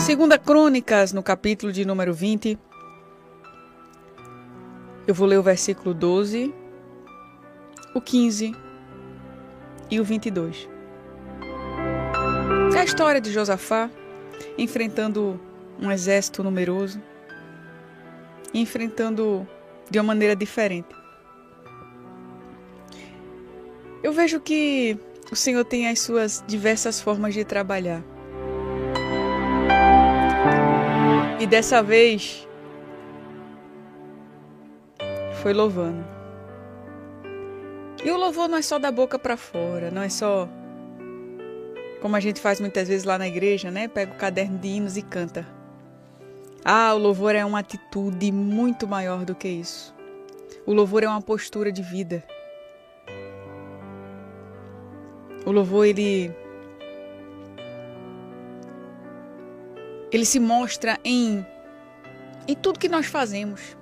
Segunda Crônicas, no capítulo de número 20. Eu vou ler o versículo 12, o 15 e o 22. É a história de Josafá enfrentando um exército numeroso, enfrentando de uma maneira diferente. Eu vejo que o Senhor tem as suas diversas formas de trabalhar. E dessa vez foi louvando. E o louvor não é só da boca para fora, não é só como a gente faz muitas vezes lá na igreja, né? Pega o caderno de hinos e canta. Ah, o louvor é uma atitude muito maior do que isso. O louvor é uma postura de vida. O louvor ele ele se mostra em em tudo que nós fazemos.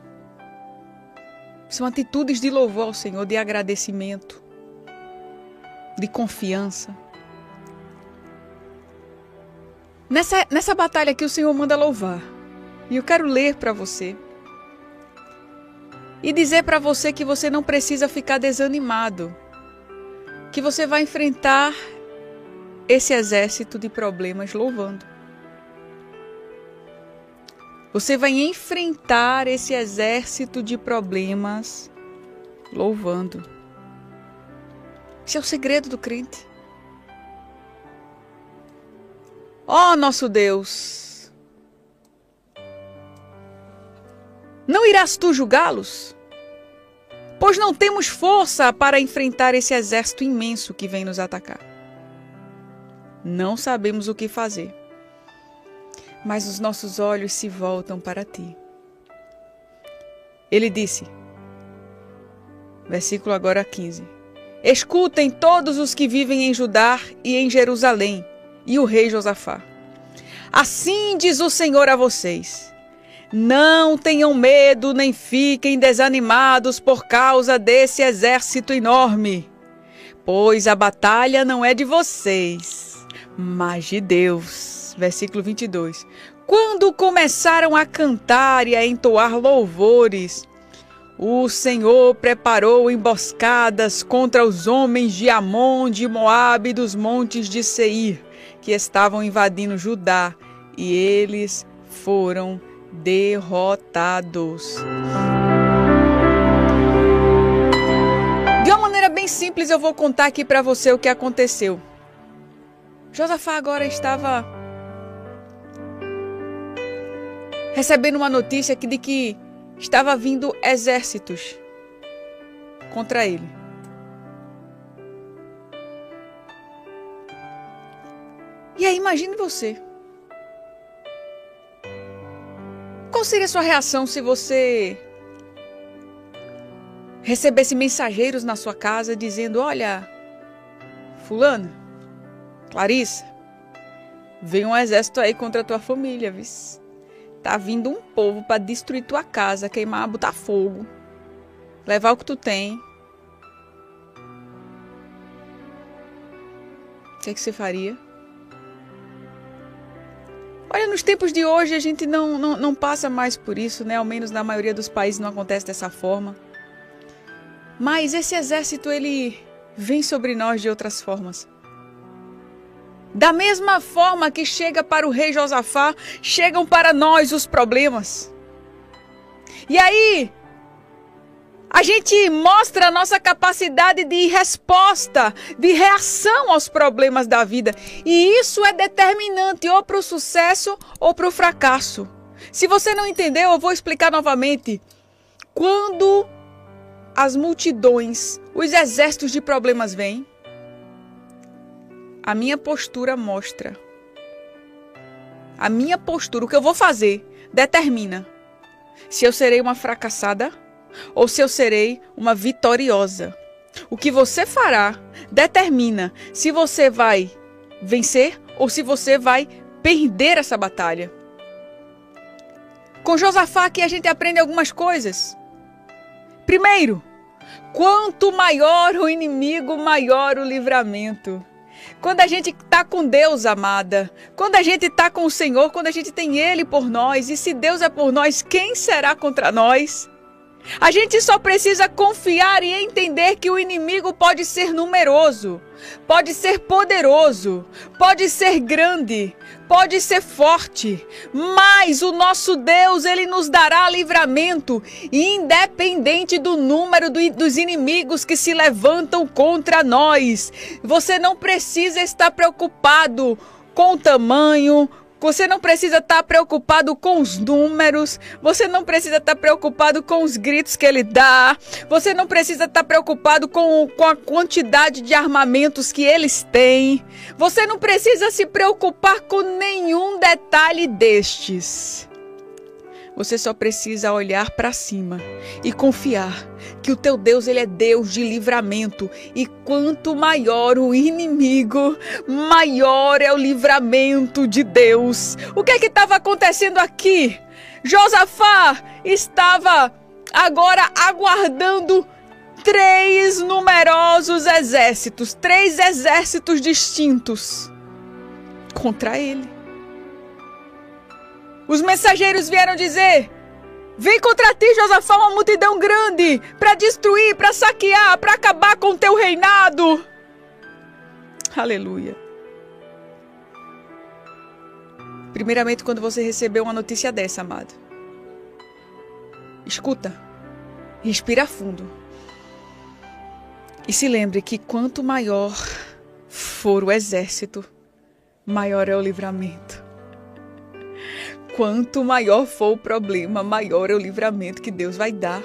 São atitudes de louvor ao Senhor, de agradecimento, de confiança. Nessa, nessa batalha aqui, o Senhor manda louvar. E eu quero ler para você. E dizer para você que você não precisa ficar desanimado. Que você vai enfrentar esse exército de problemas louvando. Você vai enfrentar esse exército de problemas louvando. Esse é o segredo do crente. Ó oh, nosso Deus, não irás tu julgá-los? Pois não temos força para enfrentar esse exército imenso que vem nos atacar. Não sabemos o que fazer mas os nossos olhos se voltam para ti. Ele disse, versículo agora 15: Escutem todos os que vivem em Judá e em Jerusalém, e o rei Josafá. Assim diz o Senhor a vocês: Não tenham medo nem fiquem desanimados por causa desse exército enorme, pois a batalha não é de vocês, mas de Deus versículo 22. Quando começaram a cantar e a entoar louvores, o Senhor preparou emboscadas contra os homens de Amon, de Moabe e dos montes de Seir, que estavam invadindo Judá, e eles foram derrotados. De uma maneira bem simples, eu vou contar aqui para você o que aconteceu. Josafá agora estava recebendo uma notícia de que estava vindo exércitos contra ele. E aí, imagine você. Qual seria a sua reação se você recebesse mensageiros na sua casa dizendo: Olha, Fulano, Clarissa, veio um exército aí contra a tua família, viu? Tá vindo um povo para destruir tua casa, queimar, botar fogo, levar o que tu tem. O que, é que você faria? Olha, nos tempos de hoje a gente não, não, não passa mais por isso, né? Ao menos na maioria dos países não acontece dessa forma. Mas esse exército, ele vem sobre nós de outras formas. Da mesma forma que chega para o rei Josafá, chegam para nós os problemas. E aí, a gente mostra a nossa capacidade de resposta, de reação aos problemas da vida. E isso é determinante ou para o sucesso ou para o fracasso. Se você não entendeu, eu vou explicar novamente. Quando as multidões, os exércitos de problemas vêm, a minha postura mostra. A minha postura, o que eu vou fazer, determina se eu serei uma fracassada ou se eu serei uma vitoriosa. O que você fará determina se você vai vencer ou se você vai perder essa batalha. Com Josafá aqui a gente aprende algumas coisas. Primeiro, quanto maior o inimigo, maior o livramento. Quando a gente está com Deus, amada, quando a gente está com o Senhor, quando a gente tem Ele por nós, e se Deus é por nós, quem será contra nós? A gente só precisa confiar e entender que o inimigo pode ser numeroso, pode ser poderoso, pode ser grande, pode ser forte, mas o nosso Deus, ele nos dará livramento, independente do número do, dos inimigos que se levantam contra nós. Você não precisa estar preocupado com o tamanho, você não precisa estar tá preocupado com os números, você não precisa estar tá preocupado com os gritos que ele dá, você não precisa estar tá preocupado com, com a quantidade de armamentos que eles têm, você não precisa se preocupar com nenhum detalhe destes. Você só precisa olhar para cima e confiar que o teu Deus ele é Deus de livramento e quanto maior o inimigo, maior é o livramento de Deus. O que é que estava acontecendo aqui? Josafá estava agora aguardando três numerosos exércitos, três exércitos distintos contra ele. Os mensageiros vieram dizer: Vem contra ti, Josafá, uma multidão grande, para destruir, para saquear, para acabar com o teu reinado. Aleluia. Primeiramente, quando você recebeu uma notícia dessa, amado, escuta, respira fundo e se lembre que quanto maior for o exército, maior é o livramento. Quanto maior for o problema, maior é o livramento que Deus vai dar.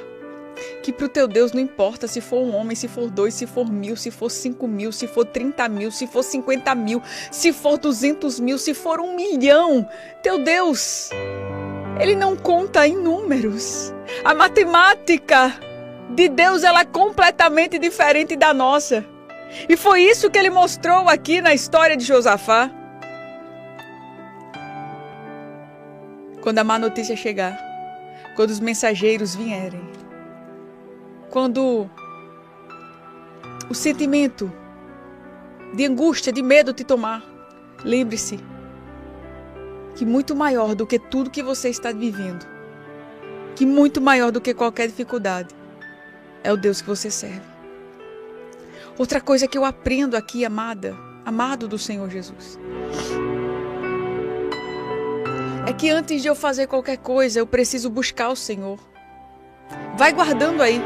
Que para o teu Deus não importa se for um homem, se for dois, se for mil, se for cinco mil, se for trinta mil, se for cinquenta mil, se for duzentos mil, se for um milhão. Teu Deus, ele não conta em números. A matemática de Deus ela é completamente diferente da nossa. E foi isso que ele mostrou aqui na história de Josafá. Quando a má notícia chegar, quando os mensageiros vierem, quando o sentimento de angústia, de medo te tomar, lembre-se que muito maior do que tudo que você está vivendo, que muito maior do que qualquer dificuldade, é o Deus que você serve. Outra coisa que eu aprendo aqui, amada, amado do Senhor Jesus é que antes de eu fazer qualquer coisa, eu preciso buscar o Senhor. Vai guardando aí.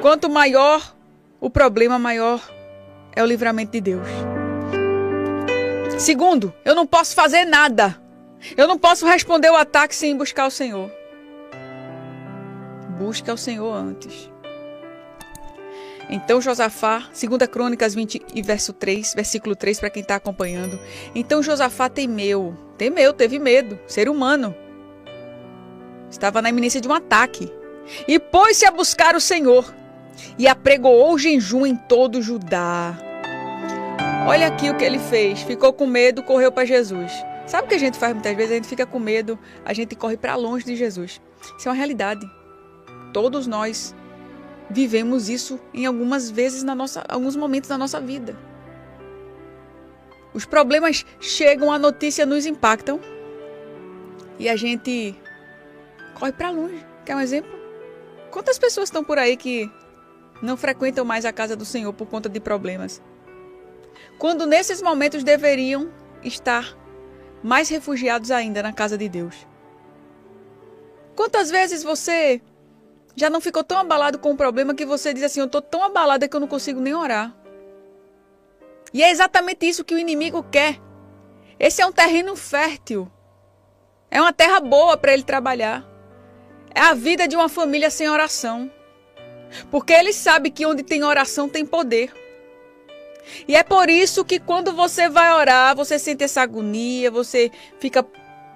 Quanto maior o problema, maior é o livramento de Deus. Segundo, eu não posso fazer nada. Eu não posso responder o ataque sem buscar o Senhor. Busca o Senhor antes. Então Josafá, 2 Crônicas 20 e verso 3, versículo 3 para quem está acompanhando. Então Josafá temeu, temeu, teve medo, ser humano. Estava na iminência de um ataque. E pôs-se a buscar o Senhor e apregoou jejum em todo Judá. Olha aqui o que ele fez. Ficou com medo, correu para Jesus. Sabe o que a gente faz muitas vezes? A gente fica com medo, a gente corre para longe de Jesus. Isso é uma realidade. Todos nós vivemos isso em algumas vezes na nossa, alguns momentos da nossa vida. Os problemas chegam, a notícia nos impactam e a gente corre para longe. Quer um exemplo? Quantas pessoas estão por aí que não frequentam mais a casa do Senhor por conta de problemas? Quando nesses momentos deveriam estar mais refugiados ainda na casa de Deus. Quantas vezes você já não ficou tão abalado com o problema que você diz assim: Eu estou tão abalada que eu não consigo nem orar. E é exatamente isso que o inimigo quer. Esse é um terreno fértil. É uma terra boa para ele trabalhar. É a vida de uma família sem oração. Porque ele sabe que onde tem oração tem poder. E é por isso que quando você vai orar, você sente essa agonia, você fica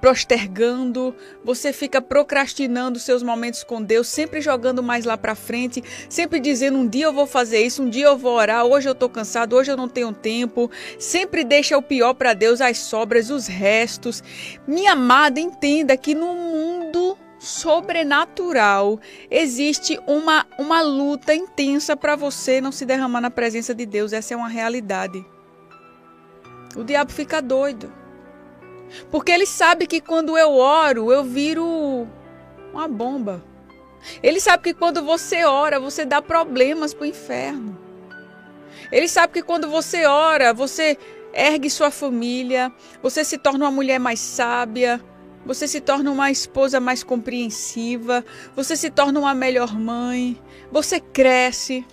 postergando, você fica procrastinando seus momentos com Deus, sempre jogando mais lá para frente, sempre dizendo um dia eu vou fazer isso, um dia eu vou orar, hoje eu tô cansado, hoje eu não tenho tempo, sempre deixa o pior para Deus, as sobras, os restos. Minha amada, entenda que no mundo sobrenatural existe uma uma luta intensa para você não se derramar na presença de Deus, essa é uma realidade. o diabo fica doido. Porque ele sabe que quando eu oro, eu viro uma bomba. Ele sabe que quando você ora, você dá problemas para o inferno. Ele sabe que quando você ora, você ergue sua família, você se torna uma mulher mais sábia, você se torna uma esposa mais compreensiva, você se torna uma melhor mãe, você cresce.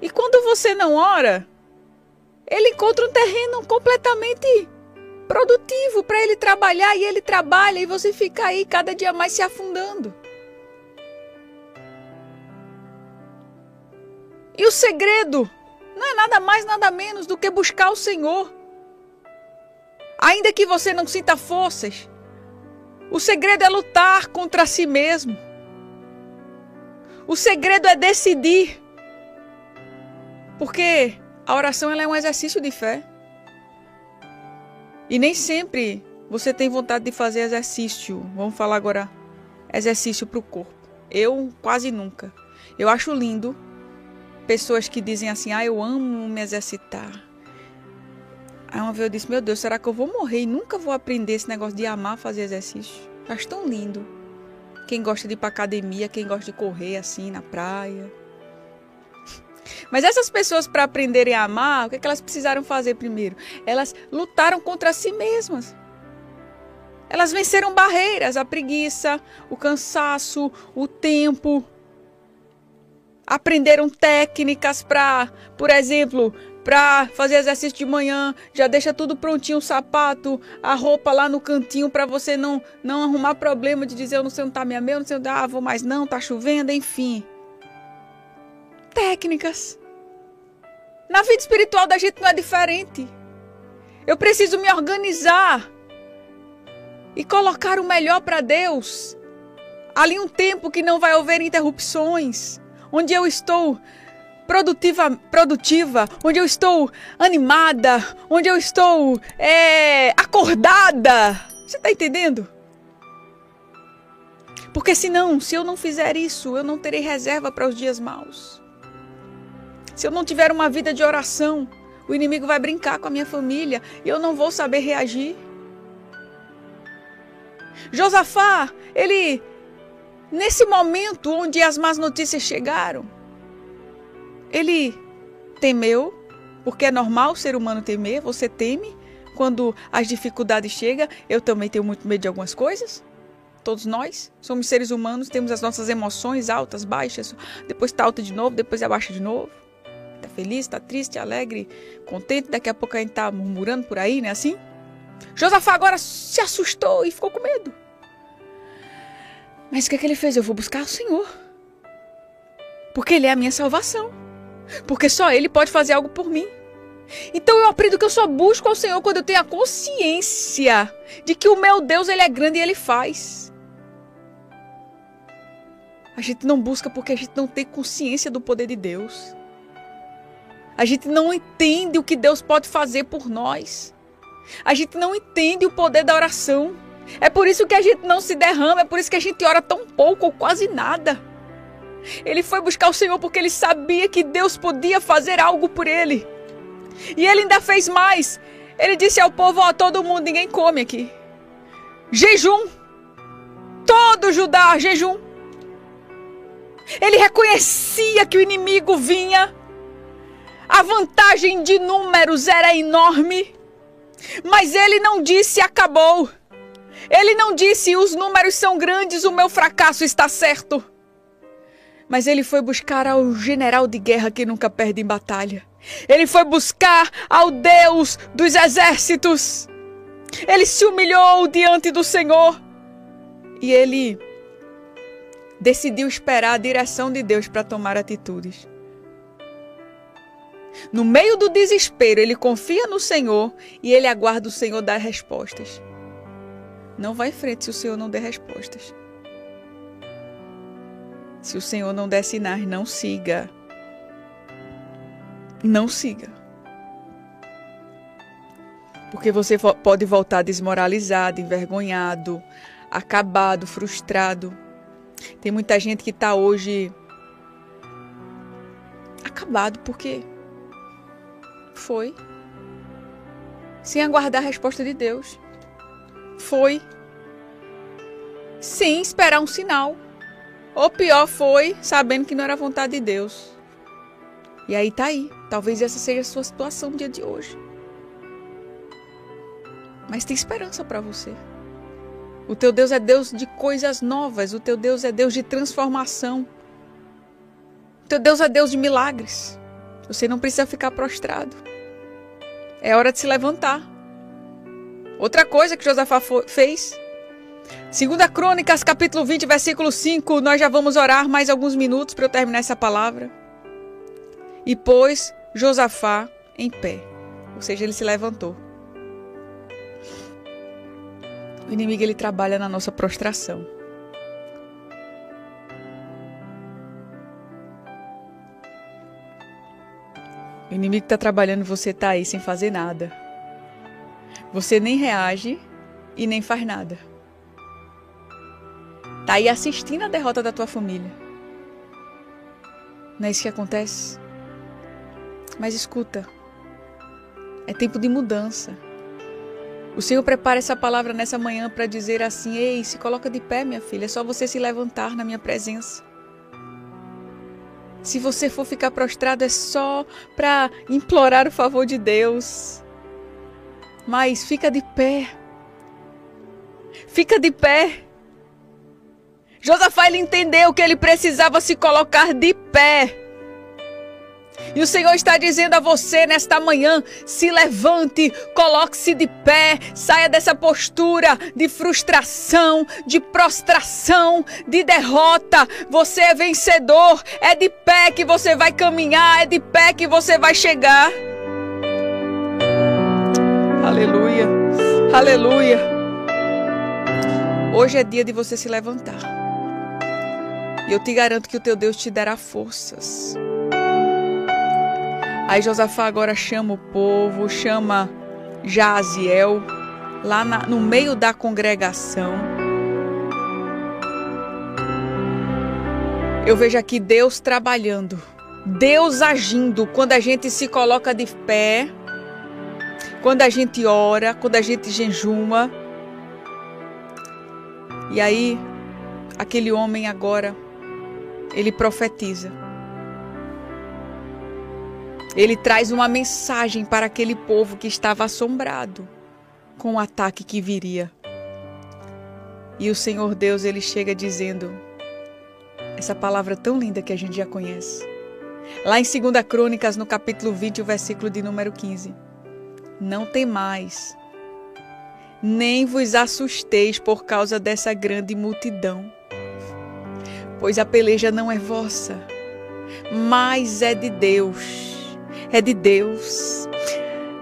E quando você não ora, ele encontra um terreno completamente produtivo para ele trabalhar e ele trabalha e você fica aí cada dia mais se afundando. E o segredo não é nada mais, nada menos do que buscar o Senhor. Ainda que você não sinta forças, o segredo é lutar contra si mesmo. O segredo é decidir. Porque a oração é um exercício de fé. E nem sempre você tem vontade de fazer exercício. Vamos falar agora exercício para o corpo. Eu quase nunca. Eu acho lindo pessoas que dizem assim: "Ah, eu amo me exercitar". Aí uma vez eu disse: "Meu Deus, será que eu vou morrer e nunca vou aprender esse negócio de amar fazer exercício?". Acho tão lindo. Quem gosta de ir para academia, quem gosta de correr assim na praia. Mas essas pessoas, para aprenderem a amar, o que, é que elas precisaram fazer primeiro? Elas lutaram contra si mesmas. Elas venceram barreiras, a preguiça, o cansaço, o tempo. Aprenderam técnicas para, por exemplo, para fazer exercício de manhã, já deixa tudo prontinho, o sapato, a roupa lá no cantinho para você não não arrumar problema de dizer eu não sei onde tá minha meia, não sei onde, ah, vou mais não, tá chovendo, enfim. Técnicas. Na vida espiritual da gente não é diferente. Eu preciso me organizar e colocar o melhor para Deus. Ali um tempo que não vai haver interrupções, onde eu estou produtiva, produtiva, onde eu estou animada, onde eu estou é, acordada. Você está entendendo? Porque senão, se eu não fizer isso, eu não terei reserva para os dias maus. Se eu não tiver uma vida de oração, o inimigo vai brincar com a minha família e eu não vou saber reagir. Josafá, ele, nesse momento onde as más notícias chegaram, ele temeu, porque é normal o ser humano temer, você teme quando as dificuldades chegam. Eu também tenho muito medo de algumas coisas. Todos nós somos seres humanos, temos as nossas emoções altas, baixas, depois está alta de novo, depois abaixa de novo feliz, tá triste, alegre, contente, daqui a pouco a gente tá murmurando por aí, né assim? Josafá agora se assustou e ficou com medo. Mas o que, é que ele fez? Eu vou buscar o Senhor. Porque Ele é a minha salvação. Porque só Ele pode fazer algo por mim. Então eu aprendo que eu só busco ao Senhor quando eu tenho a consciência de que o meu Deus ele é grande e ele faz. A gente não busca porque a gente não tem consciência do poder de Deus. A gente não entende o que Deus pode fazer por nós. A gente não entende o poder da oração. É por isso que a gente não se derrama, é por isso que a gente ora tão pouco ou quase nada. Ele foi buscar o Senhor porque ele sabia que Deus podia fazer algo por ele. E ele ainda fez mais. Ele disse ao povo: Ó, todo mundo, ninguém come aqui. Jejum. Todo Judá, jejum. Ele reconhecia que o inimigo vinha a vantagem de números era enorme. Mas ele não disse acabou. Ele não disse os números são grandes, o meu fracasso está certo. Mas ele foi buscar ao general de guerra que nunca perde em batalha. Ele foi buscar ao Deus dos exércitos. Ele se humilhou diante do Senhor. E ele decidiu esperar a direção de Deus para tomar atitudes. No meio do desespero, ele confia no Senhor e ele aguarda o Senhor dar respostas. Não vá em frente se o Senhor não der respostas. Se o Senhor não der sinais, não siga. Não siga. Porque você pode voltar desmoralizado, envergonhado, acabado, frustrado. Tem muita gente que está hoje acabado porque Foi. Sem aguardar a resposta de Deus. Foi. Sem esperar um sinal. Ou pior, foi sabendo que não era vontade de Deus. E aí tá aí. Talvez essa seja a sua situação no dia de hoje. Mas tem esperança para você. O teu Deus é Deus de coisas novas. O teu Deus é Deus de transformação. O teu Deus é Deus de milagres. Você não precisa ficar prostrado. É hora de se levantar. Outra coisa que Josafá fez. Segunda Crônicas, capítulo 20, versículo 5. Nós já vamos orar mais alguns minutos para eu terminar essa palavra. E pôs Josafá em pé. Ou seja, ele se levantou. O inimigo ele trabalha na nossa prostração. O inimigo está trabalhando, você está aí sem fazer nada. Você nem reage e nem faz nada. Está aí assistindo a derrota da tua família. Não é isso que acontece? Mas escuta, é tempo de mudança. O Senhor prepara essa palavra nessa manhã para dizer assim: Ei, se coloca de pé, minha filha, é só você se levantar na minha presença. Se você for ficar prostrado, é só para implorar o favor de Deus. Mas fica de pé. Fica de pé. Josafá ele entendeu que ele precisava se colocar de pé. E o Senhor está dizendo a você nesta manhã: se levante, coloque-se de pé, saia dessa postura de frustração, de prostração, de derrota. Você é vencedor, é de pé que você vai caminhar, é de pé que você vai chegar. Aleluia, aleluia. Hoje é dia de você se levantar. E eu te garanto que o teu Deus te dará forças. Aí Josafá agora chama o povo, chama Jaziel lá na, no meio da congregação. Eu vejo aqui Deus trabalhando, Deus agindo quando a gente se coloca de pé, quando a gente ora, quando a gente jejuma. E aí, aquele homem agora, ele profetiza. Ele traz uma mensagem para aquele povo que estava assombrado com o ataque que viria. E o Senhor Deus, ele chega dizendo essa palavra tão linda que a gente já conhece. Lá em 2 Crônicas, no capítulo 20, o versículo de número 15. Não temais, nem vos assusteis por causa dessa grande multidão, pois a peleja não é vossa, mas é de Deus é de Deus.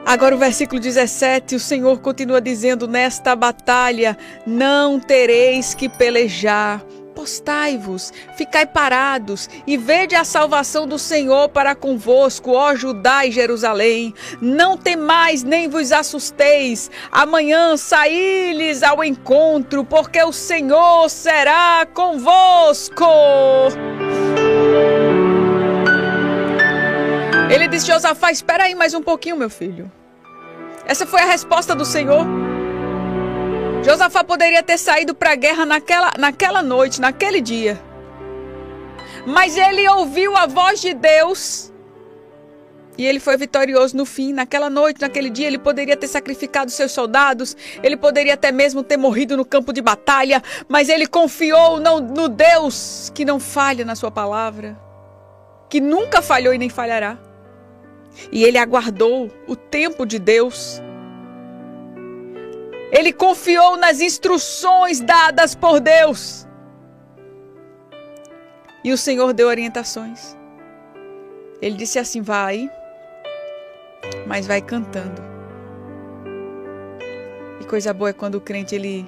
Agora o versículo 17, o Senhor continua dizendo: Nesta batalha não tereis que pelejar. Postai-vos, ficai parados e vede a salvação do Senhor para convosco, ó Judá e Jerusalém. Não temais nem vos assusteis. Amanhã saí-lhes ao encontro, porque o Senhor será convosco. Ele disse: Josafá, espera aí mais um pouquinho, meu filho. Essa foi a resposta do Senhor. Josafá poderia ter saído para a guerra naquela, naquela noite, naquele dia. Mas ele ouviu a voz de Deus e ele foi vitorioso no fim. Naquela noite, naquele dia, ele poderia ter sacrificado seus soldados, ele poderia até mesmo ter morrido no campo de batalha, mas ele confiou no, no Deus que não falha na sua palavra, que nunca falhou e nem falhará. E ele aguardou o tempo de Deus. Ele confiou nas instruções dadas por Deus. E o Senhor deu orientações. Ele disse assim: vai, mas vai cantando. E coisa boa é quando o crente ele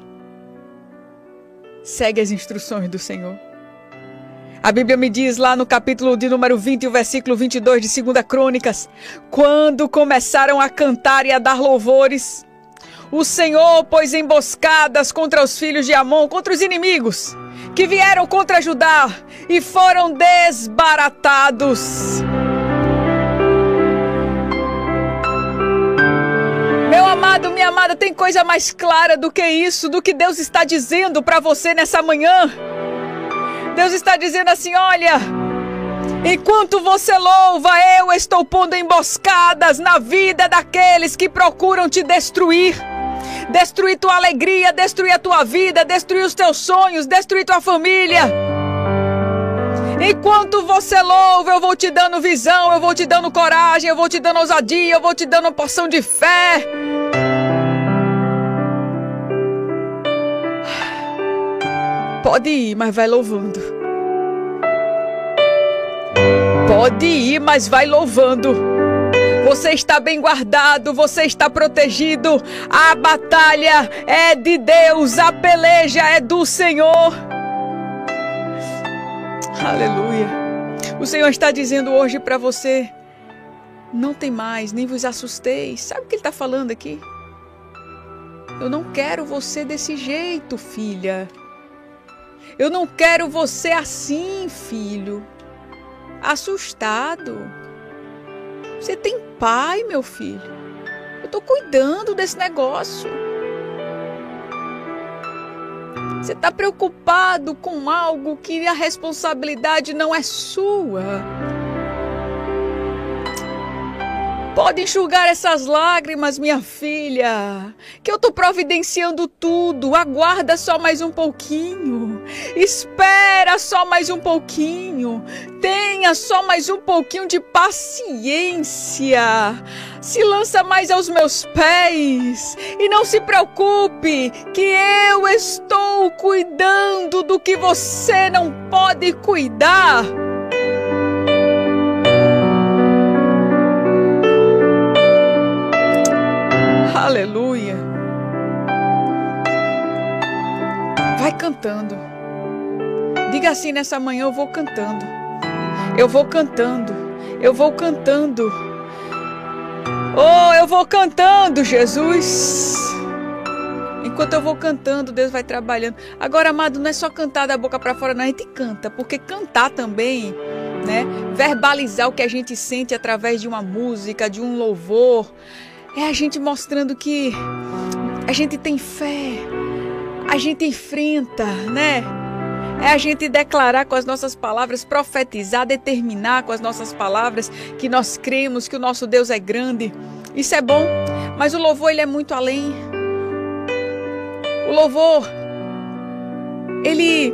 segue as instruções do Senhor. A Bíblia me diz lá no capítulo de número 20, o versículo 22 de 2 Crônicas: quando começaram a cantar e a dar louvores, o Senhor pôs emboscadas contra os filhos de Amon, contra os inimigos que vieram contra Judá e foram desbaratados. amado, minha amada, tem coisa mais clara do que isso, do que Deus está dizendo para você nessa manhã. Deus está dizendo assim: olha, enquanto você louva, eu estou pondo emboscadas na vida daqueles que procuram te destruir. Destruir tua alegria, destruir a tua vida, destruir os teus sonhos, destruir tua família. Enquanto você louva, eu vou te dando visão, eu vou te dando coragem, eu vou te dando ousadia, eu vou te dando porção de fé. Pode ir, mas vai louvando. Pode ir, mas vai louvando. Você está bem guardado, você está protegido. A batalha é de Deus, a peleja é do Senhor. Aleluia. O Senhor está dizendo hoje para você: não tem mais, nem vos assusteis. Sabe o que Ele está falando aqui? Eu não quero você desse jeito, filha. Eu não quero você assim, filho. Assustado. Você tem pai, meu filho. Eu estou cuidando desse negócio. Você está preocupado com algo que a responsabilidade não é sua. Pode enxugar essas lágrimas, minha filha, que eu estou providenciando tudo. Aguarda só mais um pouquinho. Espera só mais um pouquinho. Tenha só mais um pouquinho de paciência. Se lança mais aos meus pés e não se preocupe, que eu estou cuidando do que você não pode cuidar. Aleluia. Vai cantando. Diga assim nessa manhã: eu vou cantando. Eu vou cantando. Eu vou cantando. Oh, eu vou cantando, Jesus. Enquanto eu vou cantando, Deus vai trabalhando. Agora, amado, não é só cantar da boca para fora, não. A gente canta, porque cantar também, né? Verbalizar o que a gente sente através de uma música, de um louvor é a gente mostrando que a gente tem fé, a gente enfrenta, né? É a gente declarar com as nossas palavras, profetizar, determinar com as nossas palavras que nós cremos que o nosso Deus é grande. Isso é bom, mas o louvor ele é muito além. O louvor ele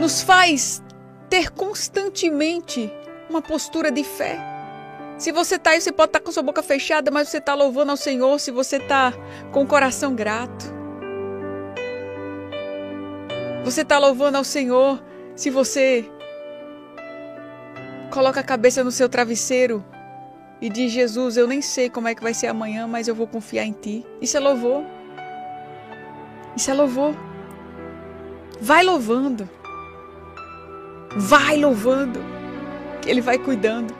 nos faz ter constantemente uma postura de fé. Se você está aí, você pode estar tá com sua boca fechada, mas você está louvando ao Senhor se você está com o coração grato. Você está louvando ao Senhor se você coloca a cabeça no seu travesseiro e diz: Jesus, eu nem sei como é que vai ser amanhã, mas eu vou confiar em Ti. Isso é louvor. Isso é louvor. Vai louvando. Vai louvando. Que Ele vai cuidando.